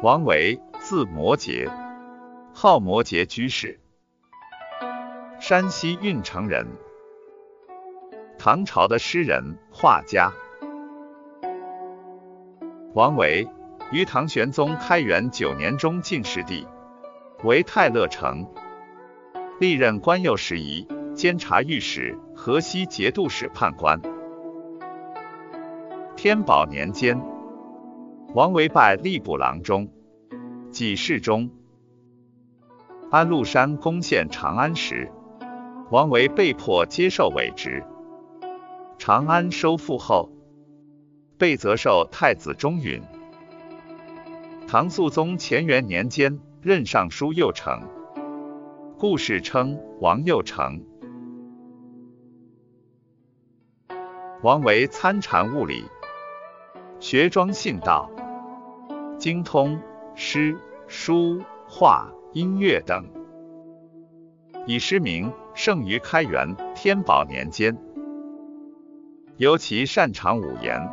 王维，字摩诘，号摩诘居士，山西运城人，唐朝的诗人、画家。王维于唐玄宗开元九年中进士第，为太乐丞，历任官右拾遗、监察御史、河西节度使判官。天宝年间。王维拜吏部郎中、给事中。安禄山攻陷长安时，王维被迫接受伪职。长安收复后，被责授太子中允。唐肃宗乾元年间任尚书右丞，故事称王右丞。王维参禅悟理，学庄信道。精通诗、书、画、音乐等，以诗名盛于开元、天宝年间。尤其擅长五言，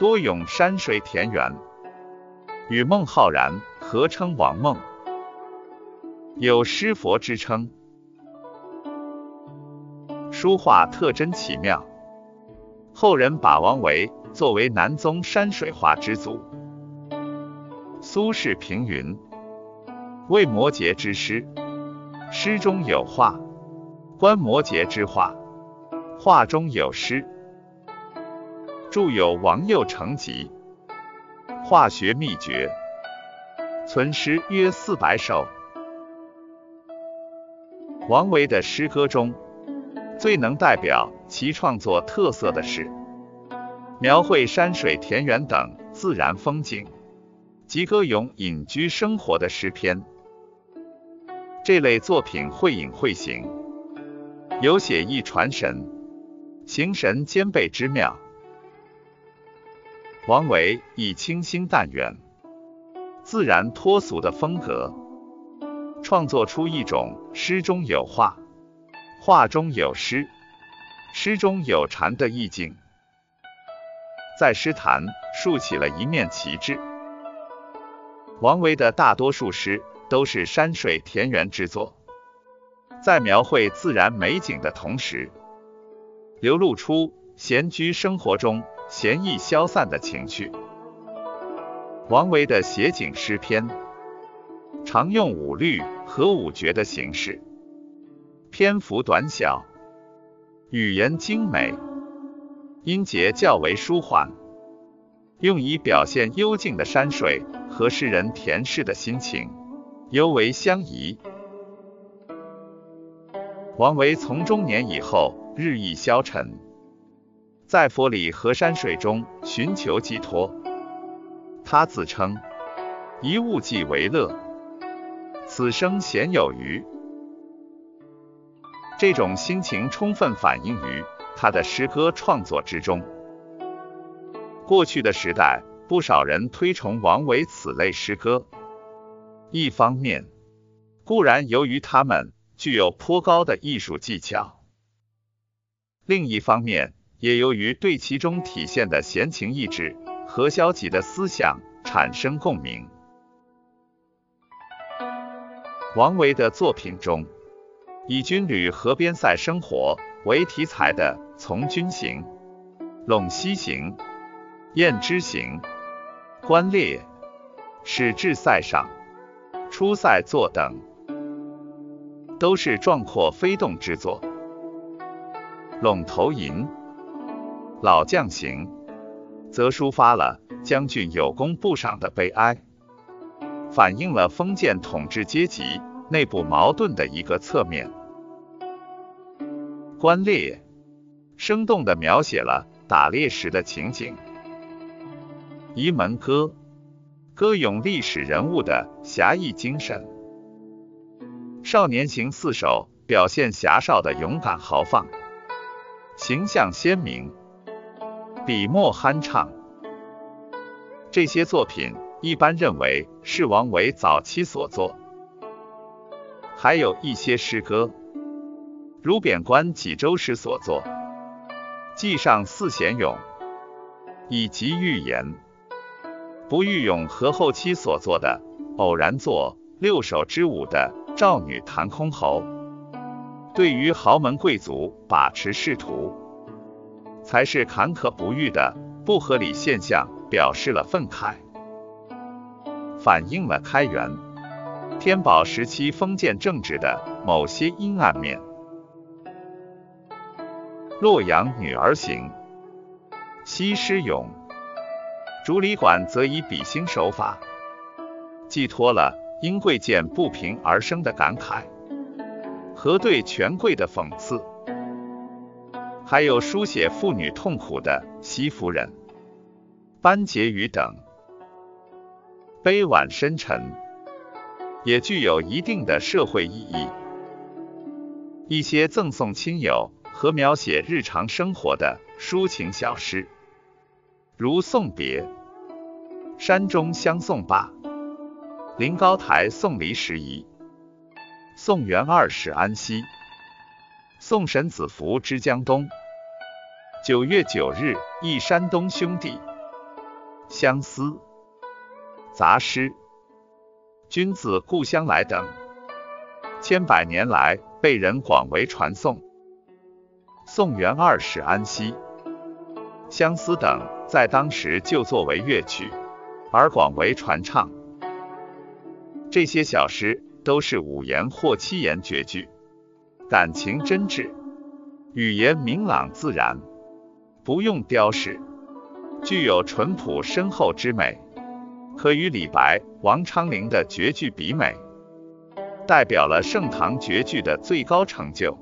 多咏山水田园，与孟浩然合称王孟，有诗佛之称。书画特征奇妙，后人把王维作为南宗山水画之祖。苏轼评云：“为摩诘之诗，诗中有画；观摩诘之画，画中有诗。”著有《王右丞集》，画学秘诀，存诗约四百首。王维的诗歌中，最能代表其创作特色的是描绘山水田园等自然风景。及歌咏隐居生活的诗篇，这类作品会隐会形，有写意传神、形神兼备之妙。王维以清新淡远、自然脱俗的风格，创作出一种诗中有画、画中有诗、诗中有禅的意境，在诗坛竖起了一面旗帜。王维的大多数诗都是山水田园之作，在描绘自然美景的同时，流露出闲居生活中闲逸消散的情趣。王维的写景诗篇常用五律和五绝的形式，篇幅短小，语言精美，音节较为舒缓，用以表现幽静的山水。和诗人田氏的心情尤为相宜。王维从中年以后日益消沉，在佛理和山水中寻求寄托。他自称“一物寄为乐，此生闲有余”。这种心情充分反映于他的诗歌创作之中。过去的时代。不少人推崇王维此类诗歌，一方面固然由于他们具有颇高的艺术技巧，另一方面也由于对其中体现的闲情逸致和消极的思想产生共鸣。王维的作品中，以军旅河边塞生活为题材的《从军行》《陇西行》《雁之行》。观猎、使至塞上、出塞作等，都是壮阔飞动之作。《陇头吟》《老将行》则抒发了将军有功不赏的悲哀，反映了封建统治阶级内部矛盾的一个侧面。《观猎》生动地描写了打猎时的情景。《沂门歌》歌咏历史人物的侠义精神，《少年行四首》表现侠少的勇敢豪放，形象鲜明，笔墨酣畅。这些作品一般认为是王维早期所作。还有一些诗歌，如贬官济州时所作《寄上四贤咏》，以及寓言。不遇用和后期所作的偶然作六首之五的赵女弹箜篌，对于豪门贵族把持仕途，才是坎坷不遇的不合理现象，表示了愤慨，反映了开元、天宝时期封建政治的某些阴暗面。洛阳女儿行，西施咏。竹里馆则以比兴手法，寄托了因贵贱不平而生的感慨，和对权贵的讽刺，还有书写妇女痛苦的西夫人、班婕妤等，悲婉深沉，也具有一定的社会意义。一些赠送亲友和描写日常生活的抒情小诗。如送别，山中相送罢，临高台送离时宜。送元二使安西，宋神子服之江东。九月九日忆山东兄弟，相思。杂诗，君子故乡来等，千百年来被人广为传颂。宋元二使安西，相思等。在当时就作为乐曲而广为传唱。这些小诗都是五言或七言绝句，感情真挚，语言明朗自然，不用雕饰，具有淳朴深厚之美，可与李白、王昌龄的绝句比美，代表了盛唐绝句的最高成就。